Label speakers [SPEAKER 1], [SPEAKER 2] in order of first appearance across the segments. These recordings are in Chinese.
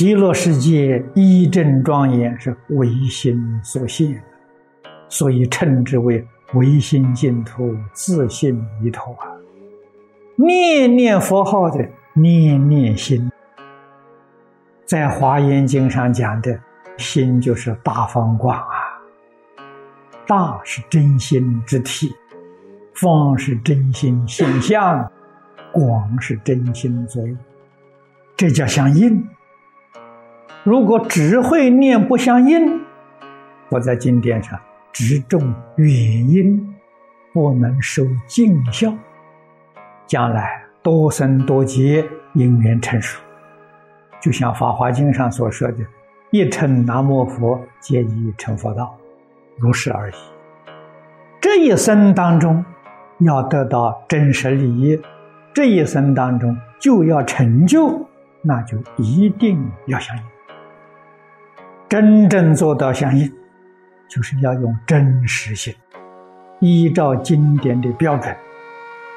[SPEAKER 1] 极乐世界一正庄严是唯心所现，所以称之为唯心净土、自性弥陀啊！念念佛号的念念心，在华严经上讲的心就是大方广啊，大是真心之体，方是真心现象，广是真心作用，这叫相应。如果只会念不相应，我在经典上只重原因，不能受尽效。将来多生多劫，因缘成熟，就像《法华经》上所说的“一称南无佛，皆已成佛道”，如是而已。这一生当中要得到真实利益，这一生当中就要成就，那就一定要相应。真正做到相应，就是要用真实性，依照经典的标准，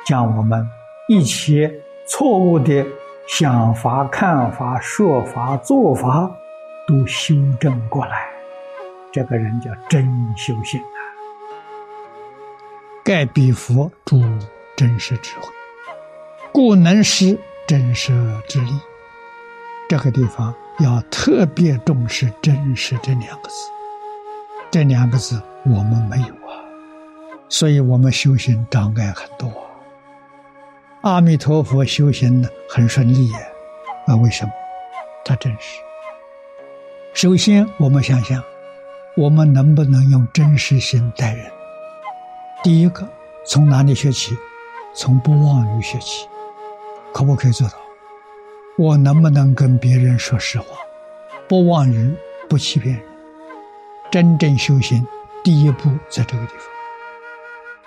[SPEAKER 1] 将我们一切错误的想法、看法、说法、做法都修正过来。这个人叫真修行啊！盖彼佛诸真实智慧，故能施真实之力。这个地方。要特别重视“真实”这两个字，这两个字我们没有啊，所以我们修行障碍很多。阿弥陀佛修行呢很顺利呀，啊，为什么？他真实。首先，我们想想，我们能不能用真实心待人？第一个，从哪里学起？从不妄语学起，可不可以做到？我能不能跟别人说实话，不妄语，不欺骗人？真正修行，第一步在这个地方，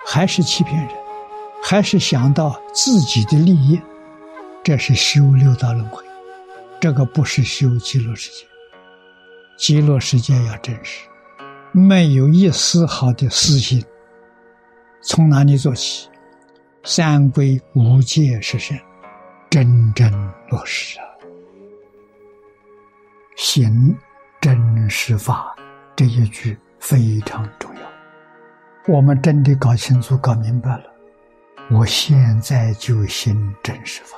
[SPEAKER 1] 还是欺骗人，还是想到自己的利益？这是修六道轮回，这个不是修极乐世界。极乐世界要真实，没有一丝毫的私心。从哪里做起？三归五戒实现。真正落实啊！行真实法这一句非常重要。我们真的搞清楚、搞明白了，我现在就行真实法，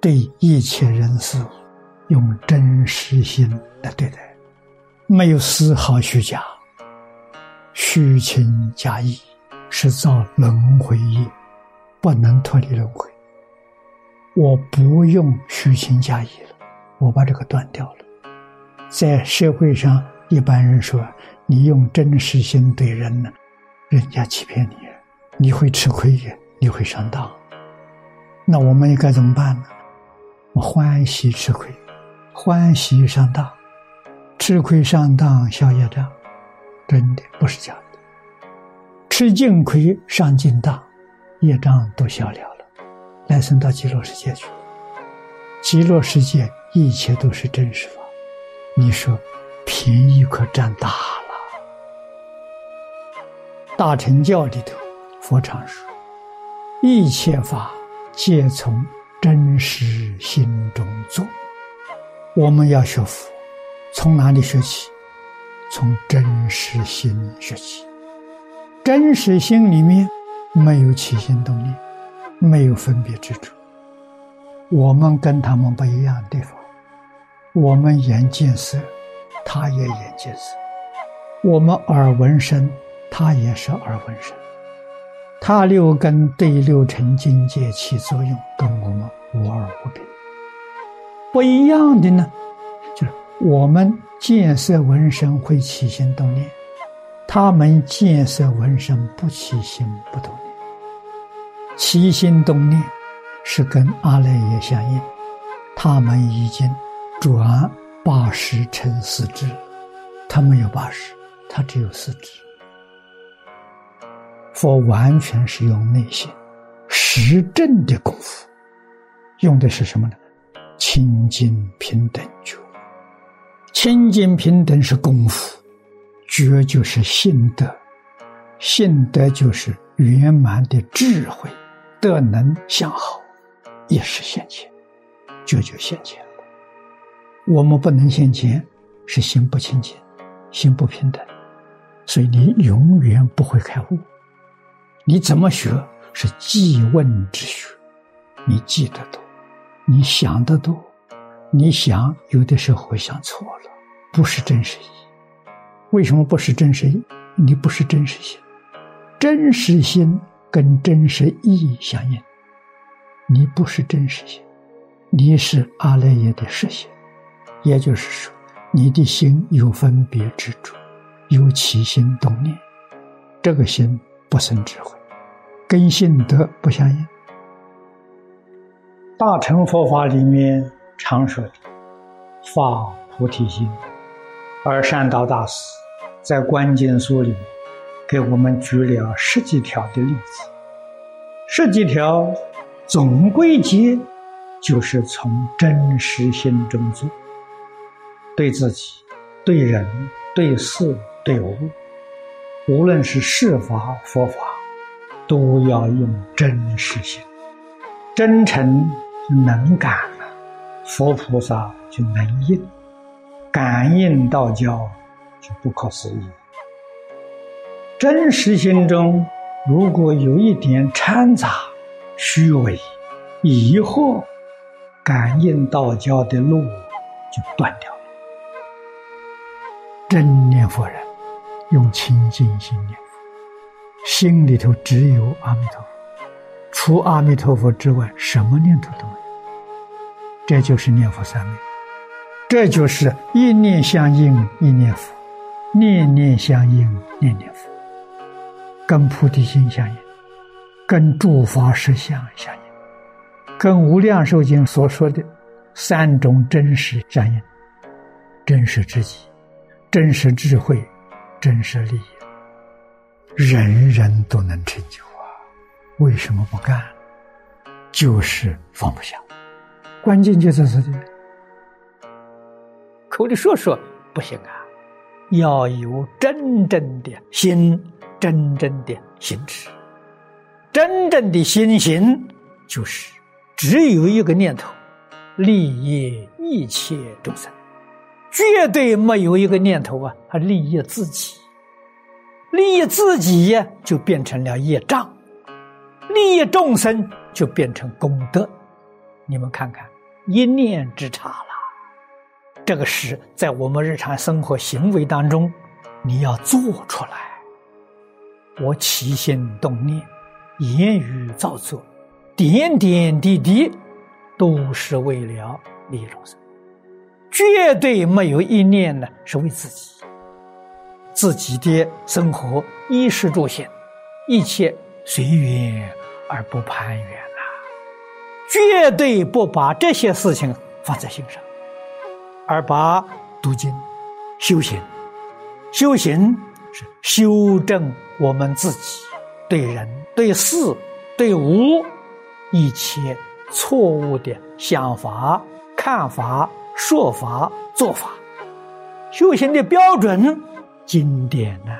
[SPEAKER 1] 对一切人事物用真实心来对待，没有丝毫虚假、虚情假意，是造轮回业，不能脱离轮回。我不用虚情假意了，我把这个断掉了。在社会上，一般人说你用真实心对人呢，人家欺骗你，你会吃亏的，你会上当。那我们应该怎么办呢？我欢喜吃亏，欢喜上当，吃亏上当消业障，真的不是假的。吃净亏上净当，业障都消了。来生到极乐世界去，极乐世界一切都是真实法，你说便宜可占大了。大乘教里头，佛常说，一切法皆从真实心中做。我们要学佛，从哪里学起？从真实心学起。真实心里面没有起心动念。没有分别之处，我们跟他们不一样的地方。我们眼见色，他也眼见色；我们耳闻声，他也是耳闻声。他六根对六尘境界起作用，跟我们无二无别。不一样的呢，就是我们见色闻声会起心动念，他们见色闻声不起心不动念。起心动念是跟阿赖耶相应，他们已经转八十成四智，他没有八十，他只有四智。佛完全是用内心实证的功夫，用的是什么呢？清净平等觉。清净平等是功夫，觉就是心得，心得就是圆满的智慧。德能相好，也是现前，这就现前。我们不能现前，是心不清净，心不平等，所以你永远不会开悟。你怎么学？是记问之学，你记得多，你想得多，你想有的时候会想错了，不是真实意。为什么不是真实意？你不是真实心，真实心跟真实意义相应。你不是真实心，你是阿赖耶的实心，也就是说，你的心有分别执着，有起心动念，这个心不生智慧。跟性德不相应。大乘佛法里面常说的发菩提心，而善导大师在关键书里给我们举了十几条的例子，十几条总归结就是从真实心中做，对自己、对人、对事、对物，无论是事法、佛法。都要用真实心，真诚能感了，佛菩萨就能应，感应道交就不可思议。真实心中如果有一点掺杂、虚伪、疑惑，感应道交的路就断掉了。真念佛人用清净心念佛。心里头只有阿弥陀佛，除阿弥陀佛之外，什么念头都没有。这就是念佛三昧，这就是一念相应一念佛，念念相应念念佛，跟菩提心相应，跟诸法实相相应，跟无量寿经所说的三种真实相应：真实知己、真实智慧、真实利益。人人都能成就啊，为什么不干？就是放不下，关键就在这里。口里说说不行啊，要有真正的心，真正的心智，真正的心行，就是只有一个念头，利益一切众生，绝对没有一个念头啊，他利益自己。利益自己呀，就变成了业障；利益众生就变成功德。你们看看，一念之差了。这个事在我们日常生活行为当中，你要做出来。我起心动念、言语造作，点点滴滴，都是为了利益众生，绝对没有一念呢是为自己。自己的生活衣食住行，一切随缘而不攀缘呐，绝对不把这些事情放在心上，而把读经、修行、修行是修正我们自己对人、对事、对物一切错误的想法、看法、说法、做法，修行的标准。经典呐，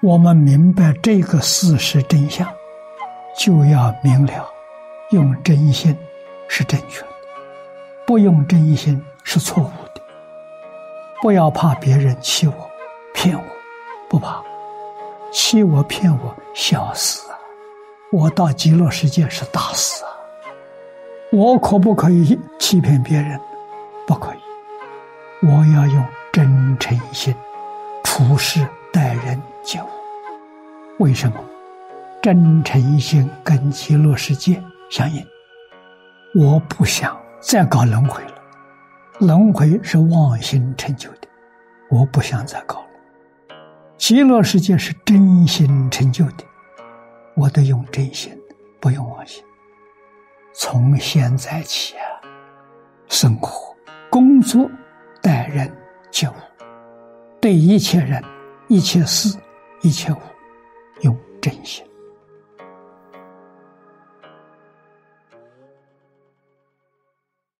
[SPEAKER 1] 我们明白这个事实真相，就要明了，用真心是正确的，不用真心是错误的。不要怕别人欺我、骗我，不怕，欺我骗我小事啊，我到极乐世界是大事啊。我可不可以欺骗别人？不可以，我要用。真诚心处事待人接物，为什么？真诚心跟极乐世界相应。我不想再搞轮回了，轮回是妄心成就的，我不想再搞了。极乐世界是真心成就的，我得用真心，不用妄心。从现在起啊，生活、工作、待人。接物，对一切人、一切事、一切物，用真心。